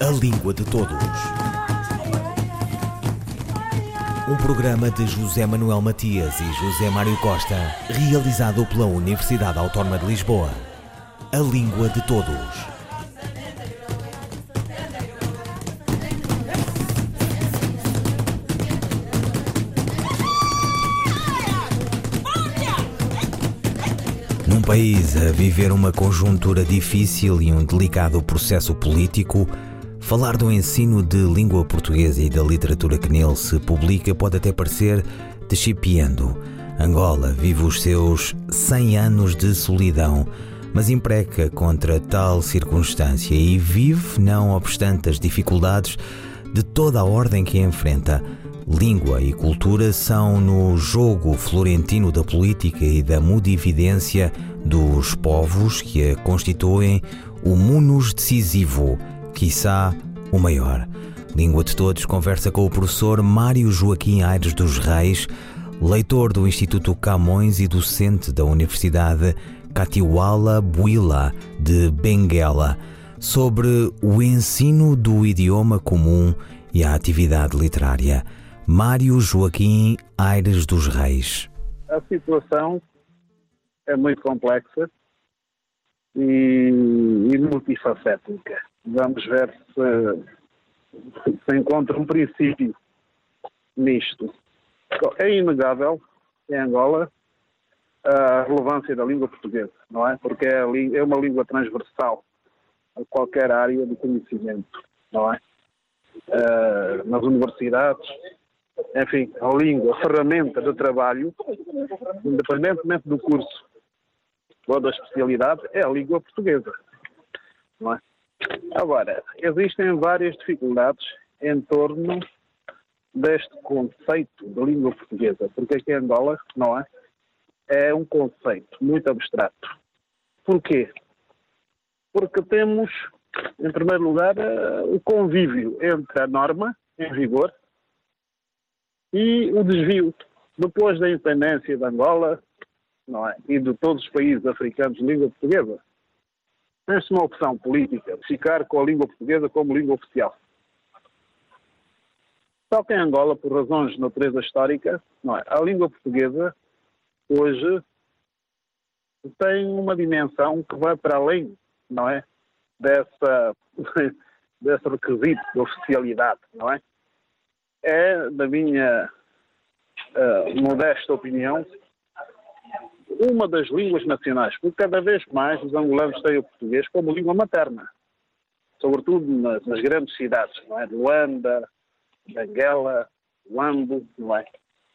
A Língua de Todos. Um programa de José Manuel Matias e José Mário Costa, realizado pela Universidade Autónoma de Lisboa. A Língua de Todos. Num país a viver uma conjuntura difícil e um delicado processo político, falar do ensino de língua portuguesa e da literatura que nele se publica pode até parecer deschipiando. Angola vive os seus 100 anos de solidão, mas impreca contra tal circunstância e vive, não obstante as dificuldades de toda a ordem que enfrenta. Língua e cultura são no jogo florentino da política e da modividência dos povos que a constituem o munus decisivo, quiçá o maior. Língua de Todos conversa com o professor Mário Joaquim Aires dos Reis, leitor do Instituto Camões e docente da Universidade Katiwala Buila de Benguela, sobre o ensino do idioma comum e a atividade literária. Mário Joaquim Aires dos Reis. A situação é muito complexa e, e multifacética. Vamos ver se, se encontra um princípio nisto. É inegável em Angola a relevância da língua portuguesa, não é? Porque é, é uma língua transversal a qualquer área de conhecimento, não é? Uh, nas universidades, enfim, a língua, a ferramenta de trabalho, independentemente do curso ou da especialidade, é a língua portuguesa. Não é? Agora, existem várias dificuldades em torno deste conceito de língua portuguesa, porque aqui em Angola, não é? É um conceito muito abstrato. Porquê? Porque temos, em primeiro lugar, eh, o convívio entre a norma em vigor e o desvio. Depois da independência de Angola não é? e de todos os países africanos de língua portuguesa, tem-se uma opção política ficar com a língua portuguesa como língua oficial. Só que em Angola, por razões de natureza histórica, não é? a língua portuguesa hoje tem uma dimensão que vai para além, não é? Dessa, desse requisito de oficialidade, não é? é, na minha uh, modesta opinião, uma das línguas nacionais, porque cada vez mais os angolanos têm o português como língua materna, sobretudo nas, nas grandes cidades, não é? Luanda, Benguela, Luambo, não é?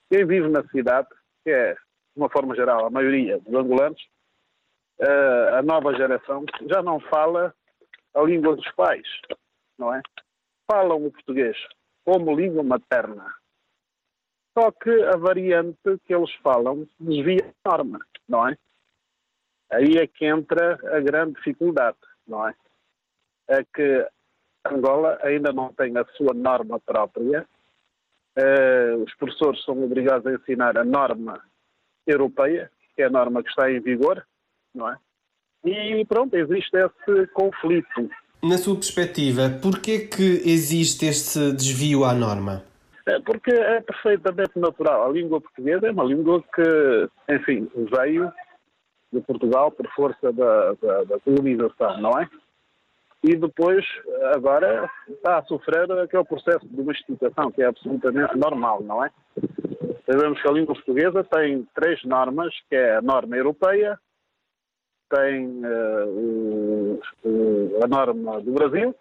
Quem vive na cidade, que é, de uma forma geral, a maioria dos angolanos, uh, a nova geração já não fala a língua dos pais, não é? Falam o português, como língua materna. Só que a variante que eles falam desvia a norma, não é? Aí é que entra a grande dificuldade, não é? É que Angola ainda não tem a sua norma própria. Uh, os professores são obrigados a ensinar a norma europeia, que é a norma que está em vigor, não é? E pronto, existe esse conflito na sua perspectiva, porquê que existe este desvio à norma? É porque é perfeitamente natural. A língua portuguesa é uma língua que, enfim, veio de Portugal por força da, da, da colonização, não é? E depois, agora, está a sofrer aquele processo de domesticação, que é absolutamente normal, não é? Sabemos que a língua portuguesa tem três normas, que é a norma europeia, tem uh, o, a norma do Brasil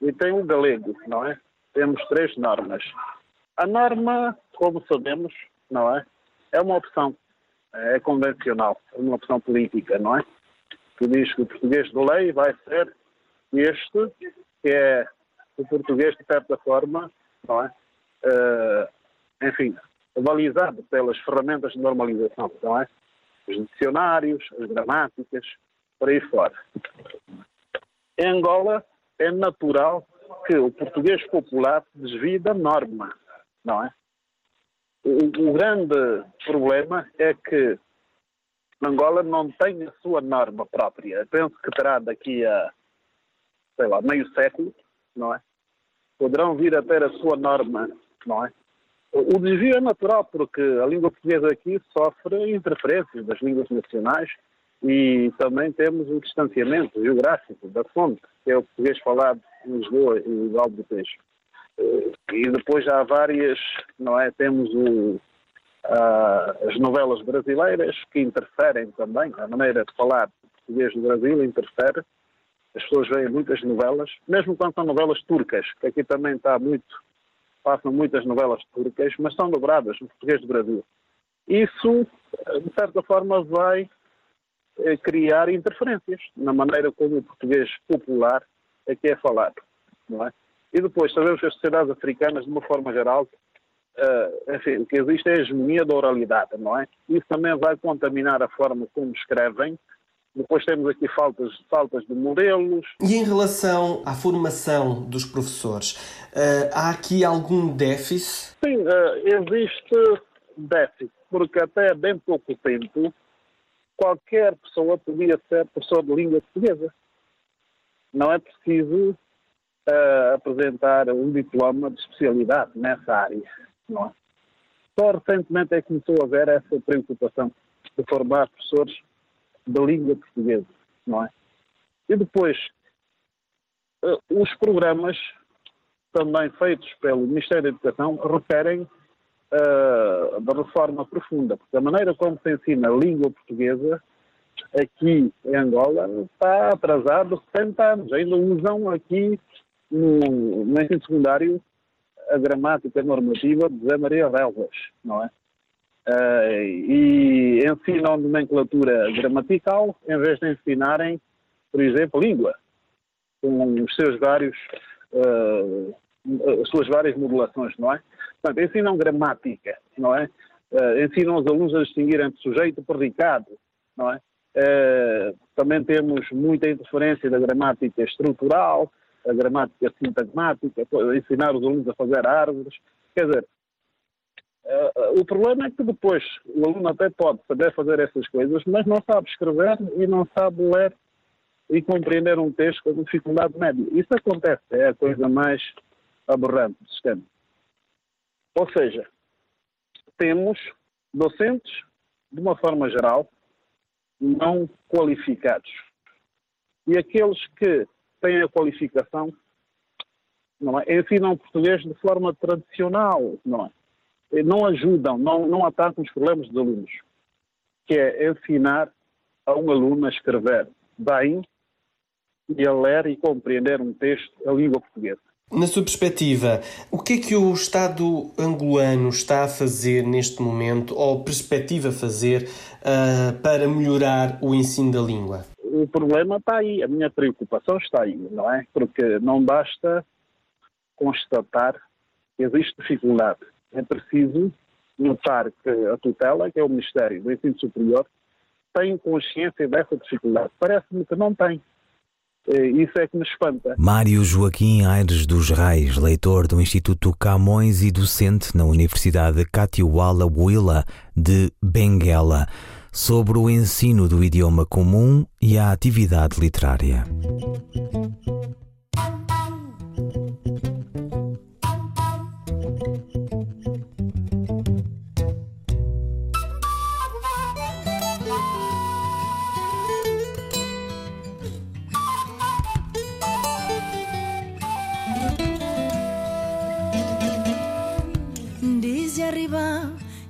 e tem o galego, não é? Temos três normas. A norma, como sabemos, não é? É uma opção, é convencional, é uma opção política, não é? Que diz que o português de lei vai ser este, que é o português de certa forma, não é? Uh, enfim, avalizado pelas ferramentas de normalização, não é? os dicionários, as gramáticas, por aí fora. Em Angola é natural que o português popular desvie da norma, não é? O, o grande problema é que Angola não tem a sua norma própria. Eu penso que terá daqui a, sei lá, meio século, não é? Poderão vir a ter a sua norma, não é? O desvio é natural porque a língua portuguesa aqui sofre interferências das línguas nacionais e também temos o distanciamento geográfico da fonte, que é o português falado em Lisboa e o Alto do Peixe. E depois há várias, não é? Temos o, as novelas brasileiras que interferem também, a maneira de falar português do Brasil interfere. As pessoas veem muitas novelas, mesmo quando são novelas turcas, que aqui também está muito passam muitas novelas turcas, mas são dobradas no português do Brasil. Isso, de certa forma, vai eh, criar interferências na maneira como o português popular é que é falado, não é? E depois sabemos que as sociedades africanas, de uma forma geral, uh, enfim, o que existe é a hegemonia da oralidade, não é? Isso também vai contaminar a forma como escrevem, depois temos aqui faltas, faltas de modelos. E em relação à formação dos professores, uh, há aqui algum déficit? Sim, uh, existe déficit, porque até bem pouco tempo qualquer pessoa podia ser professor de língua portuguesa. Não é preciso uh, apresentar um diploma de especialidade nessa área. Não é? Só recentemente é que começou a haver essa preocupação de formar professores da língua portuguesa, não é? E depois, uh, os programas também feitos pelo Ministério da Educação referem uh, da reforma profunda, porque a maneira como se ensina a língua portuguesa aqui em Angola está atrasado 70 anos. Ainda usam aqui no, no ensino secundário a gramática normativa de Zé Maria Relvas, não é? Uh, e ensinam nomenclatura gramatical em vez de ensinarem, por exemplo, língua, com os seus vários, uh, as suas várias modulações, não é? Portanto, ensinam gramática, não é? Uh, ensinam os alunos a distinguir entre sujeito e predicado, não é? Também temos muita interferência da gramática estrutural, a gramática sintagmática, ensinar os alunos a fazer árvores. Quer dizer, Uh, o problema é que depois o aluno até pode saber fazer essas coisas, mas não sabe escrever e não sabe ler e compreender um texto com dificuldade média. Isso acontece, é a coisa mais aberrante do sistema. Ou seja, temos docentes, de uma forma geral, não qualificados. E aqueles que têm a qualificação não é, ensinam português de forma tradicional, não é? não ajudam, não, não atacam os problemas dos alunos, que é ensinar a um aluno a escrever bem e a ler e compreender um texto a língua portuguesa. Na sua perspectiva, o que é que o Estado angolano está a fazer neste momento, ou perspectiva fazer, uh, para melhorar o ensino da língua? O problema está aí, a minha preocupação está aí, não é? Porque não basta constatar que existe dificuldade é preciso notar que a tutela, que é o Ministério do Ensino Superior, tem consciência dessa dificuldade. Parece-me que não tem. Isso é que me espanta. Mário Joaquim Aires dos Reis, leitor do Instituto Camões e docente na Universidade Katiwala Willa de Benguela, sobre o ensino do idioma comum e a atividade literária.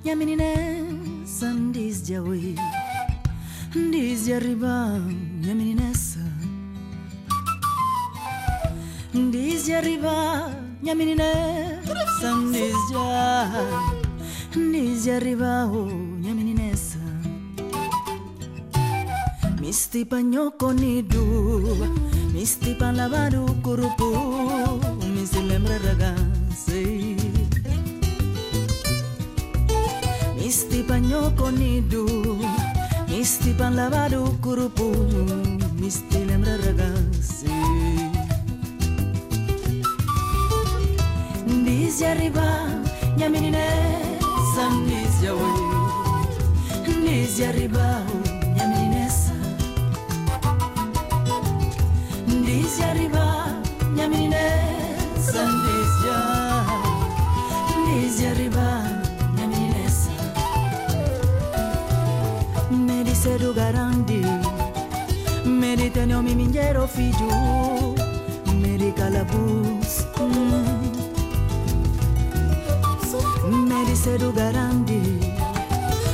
Minha meninessa diz de oi diz de arriba minha meninessa diz de arriba minha meninessa diz de diz de arriba oh minha meninessa misti panho conido misti pan lavado curupu me Mistipan nyoko nidu Mistipan lavado kurupu Misti lembra ragazzi Ndizia riba nyaminine Sam ndizia we. Ndizia riba Banjero Fiju, Mary Calabus, Mary mm. Seru Garandi,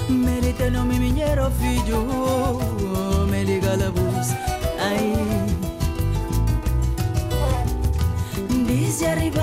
Mary Teno Miminiero Fiju, Mary Calabus, ay. Dice arriba.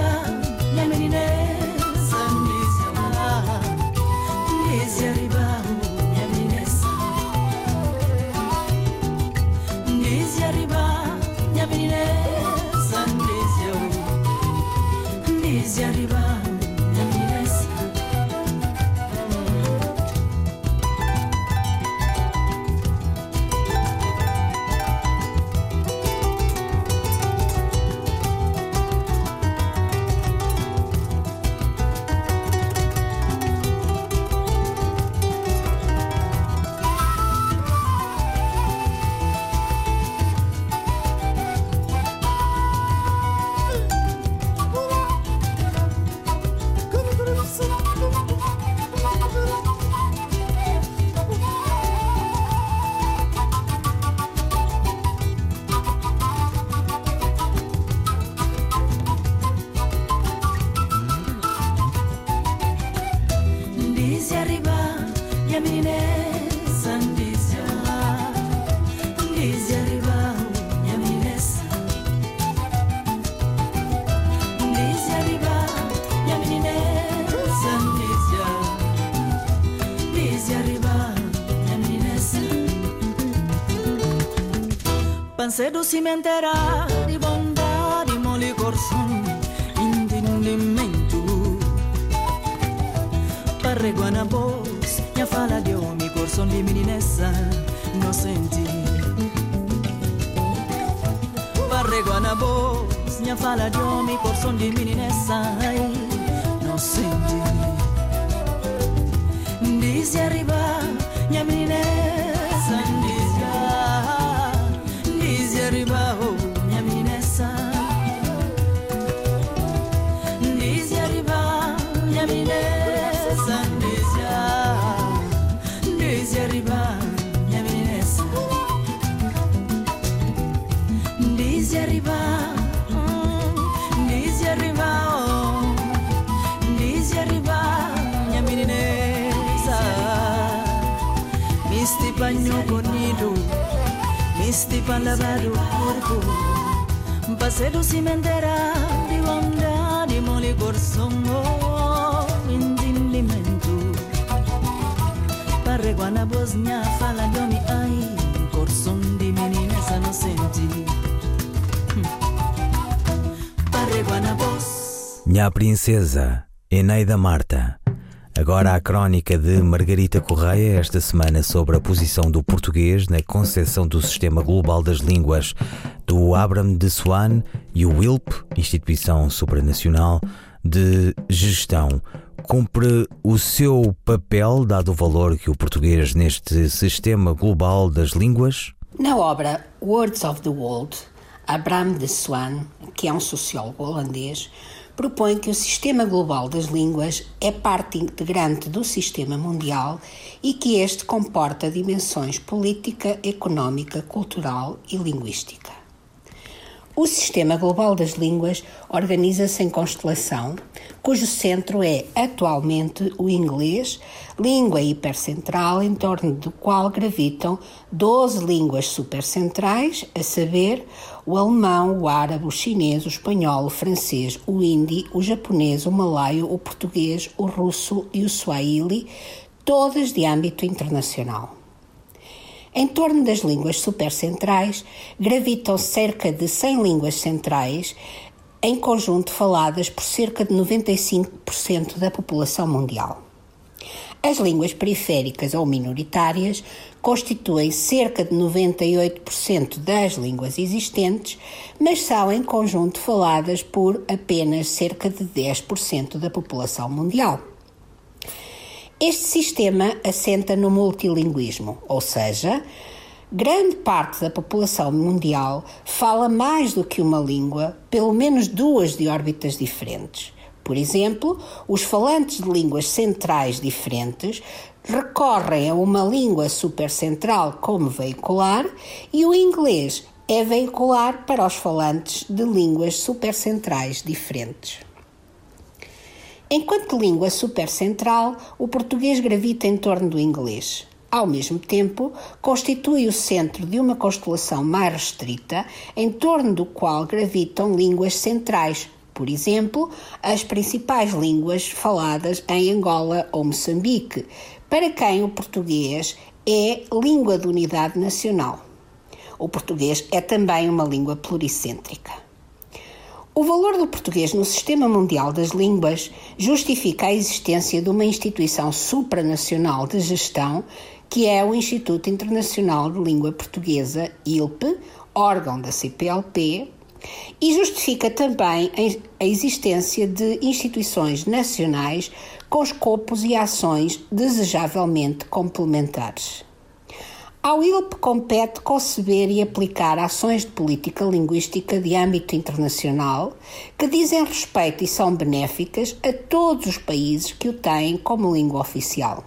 Pancedo cimentera di bondade, mole corsum, intendimento Parreguana voz, minha fala de homem, coração de meninessa, inocente. Parreguana voz, minha fala de homem, coração de meninessa, inocente. Diz arriba, minha meninessa, misti pan lavado corpo. Passei do cimentera di onda di mole corsongo intendimento Parreguana Bosnia fala de homem ai Corson de meninas inocente Parreguana Bos Minha princesa, Eneida Marta. Agora a crónica de Margarita Correia, esta semana sobre a posição do português na concepção do Sistema Global das Línguas do Abram de Swan e o WILP, Instituição Supranacional de Gestão. Cumpre o seu papel, dado o valor que o português neste Sistema Global das Línguas? Na obra Words of the World, Abraham de Swan, que é um sociólogo holandês, propõe que o sistema global das línguas é parte integrante do sistema mundial e que este comporta dimensões política, económica, cultural e linguística. O sistema global das línguas organiza-se em constelação, cujo centro é atualmente o inglês, língua hipercentral em torno do qual gravitam 12 línguas supercentrais, a saber, o alemão, o árabe, o chinês, o espanhol, o francês, o hindi, o japonês, o malaio, o português, o russo e o swahili, todas de âmbito internacional. Em torno das línguas supercentrais gravitam cerca de 100 línguas centrais, em conjunto faladas por cerca de 95% da população mundial. As línguas periféricas ou minoritárias constituem cerca de 98% das línguas existentes, mas são em conjunto faladas por apenas cerca de 10% da população mundial. Este sistema assenta no multilinguismo, ou seja, Grande parte da população mundial fala mais do que uma língua, pelo menos duas de órbitas diferentes. Por exemplo, os falantes de línguas centrais diferentes recorrem a uma língua supercentral como veicular e o inglês é veicular para os falantes de línguas supercentrais diferentes. Enquanto língua supercentral, o português gravita em torno do inglês. Ao mesmo tempo, constitui o centro de uma constelação mais restrita, em torno do qual gravitam línguas centrais, por exemplo, as principais línguas faladas em Angola ou Moçambique, para quem o português é língua de unidade nacional. O português é também uma língua pluricêntrica. O valor do português no sistema mundial das línguas justifica a existência de uma instituição supranacional de gestão que é o Instituto Internacional de Língua Portuguesa, ILP, órgão da CPLP, e justifica também a existência de instituições nacionais com escopos e ações desejavelmente complementares. Ao ILP compete conceber e aplicar ações de política linguística de âmbito internacional que dizem respeito e são benéficas a todos os países que o têm como língua oficial.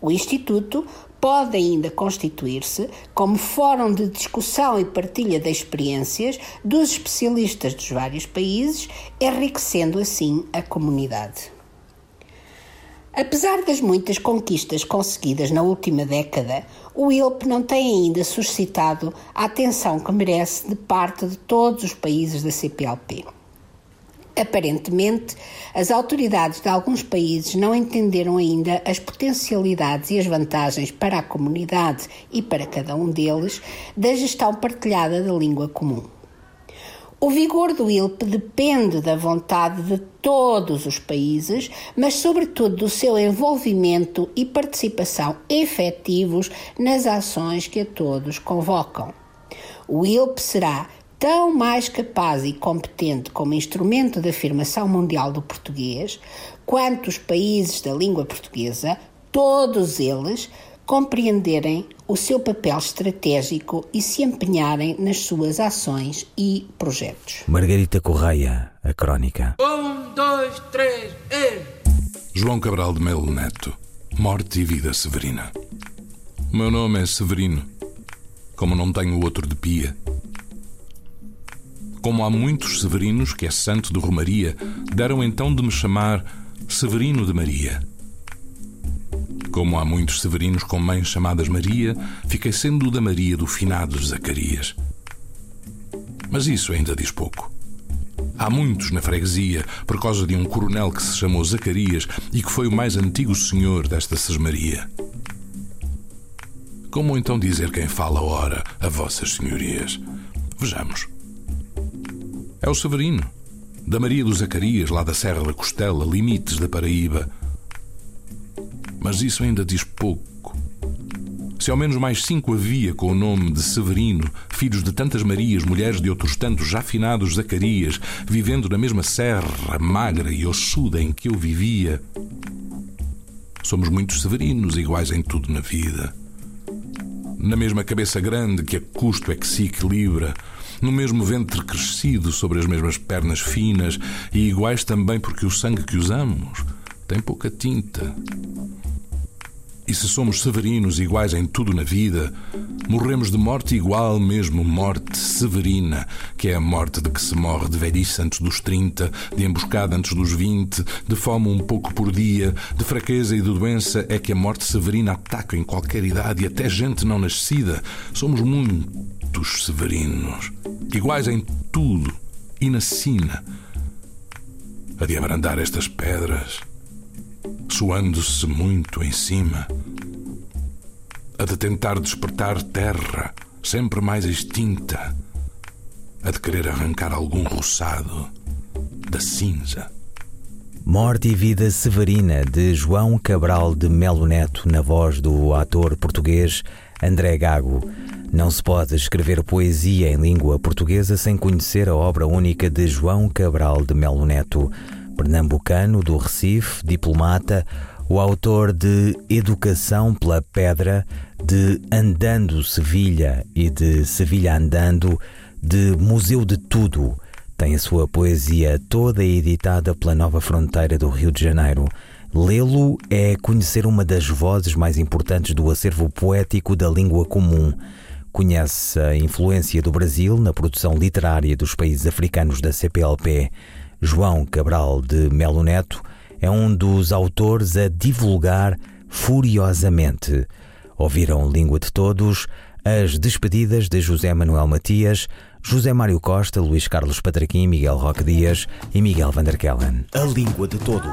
O Instituto pode ainda constituir-se como fórum de discussão e partilha de experiências dos especialistas dos vários países, enriquecendo assim a comunidade. Apesar das muitas conquistas conseguidas na última década, o ILP não tem ainda suscitado a atenção que merece de parte de todos os países da CPLP. Aparentemente, as autoridades de alguns países não entenderam ainda as potencialidades e as vantagens para a comunidade e para cada um deles da gestão partilhada da língua comum. O vigor do ILP depende da vontade de todos os países, mas, sobretudo, do seu envolvimento e participação efetivos nas ações que a todos convocam. O ILP será tão mais capaz e competente como instrumento de afirmação mundial do português, quanto os países da língua portuguesa, todos eles, compreenderem o seu papel estratégico e se empenharem nas suas ações e projetos. Margarita Correia, a crónica. Um, dois, três, e... João Cabral de Melo Neto, Morte e Vida Severina. O meu nome é Severino, como não tenho outro de pia como há muitos severinos que é santo de Romaria, deram então de me chamar Severino de Maria. Como há muitos severinos com mães chamadas Maria, fiquei sendo da Maria do finado Zacarias. Mas isso ainda diz pouco. Há muitos na freguesia, por causa de um coronel que se chamou Zacarias e que foi o mais antigo senhor desta Sesmaria. Como então dizer quem fala ora a vossas senhorias? Vejamos. É o Severino, da Maria dos Zacarias, lá da Serra da Costela, limites da Paraíba. Mas isso ainda diz pouco. Se ao menos mais cinco havia com o nome de Severino, filhos de tantas Marias, mulheres de outros tantos já finados Zacarias, vivendo na mesma serra magra e ossuda em que eu vivia. Somos muitos Severinos, iguais em tudo na vida. Na mesma cabeça grande que a custo é que se equilibra, no mesmo ventre crescido, sobre as mesmas pernas finas e iguais também porque o sangue que usamos tem pouca tinta. E se somos severinos iguais em tudo na vida, morremos de morte igual, mesmo morte severina, que é a morte de que se morre de velhice antes dos 30, de emboscada antes dos 20, de fome um pouco por dia, de fraqueza e de doença, é que a morte severina ataca em qualquer idade e até gente não nascida. Somos muitos severinos iguais em tudo e na sina, a de abrandar estas pedras, suando-se muito em cima, a de tentar despertar terra sempre mais extinta, a de querer arrancar algum roçado da cinza. Morte e Vida Severina, de João Cabral de Melo Neto, na voz do ator português André Gago. Não se pode escrever poesia em língua portuguesa sem conhecer a obra única de João Cabral de Melo Neto, pernambucano do Recife, diplomata, o autor de Educação pela Pedra, de Andando Sevilha e de Sevilha Andando, de Museu de Tudo. Tem a sua poesia toda editada pela Nova Fronteira do Rio de Janeiro. Lê-lo é conhecer uma das vozes mais importantes do acervo poético da língua comum. Conhece a influência do Brasil na produção literária dos países africanos da CPLP. João Cabral de Melo Neto é um dos autores a divulgar furiosamente. Ouviram Língua de Todos, as despedidas de José Manuel Matias, José Mário Costa, Luís Carlos Patraquim, Miguel Roque Dias e Miguel Vanderkellen. A Língua de Todos.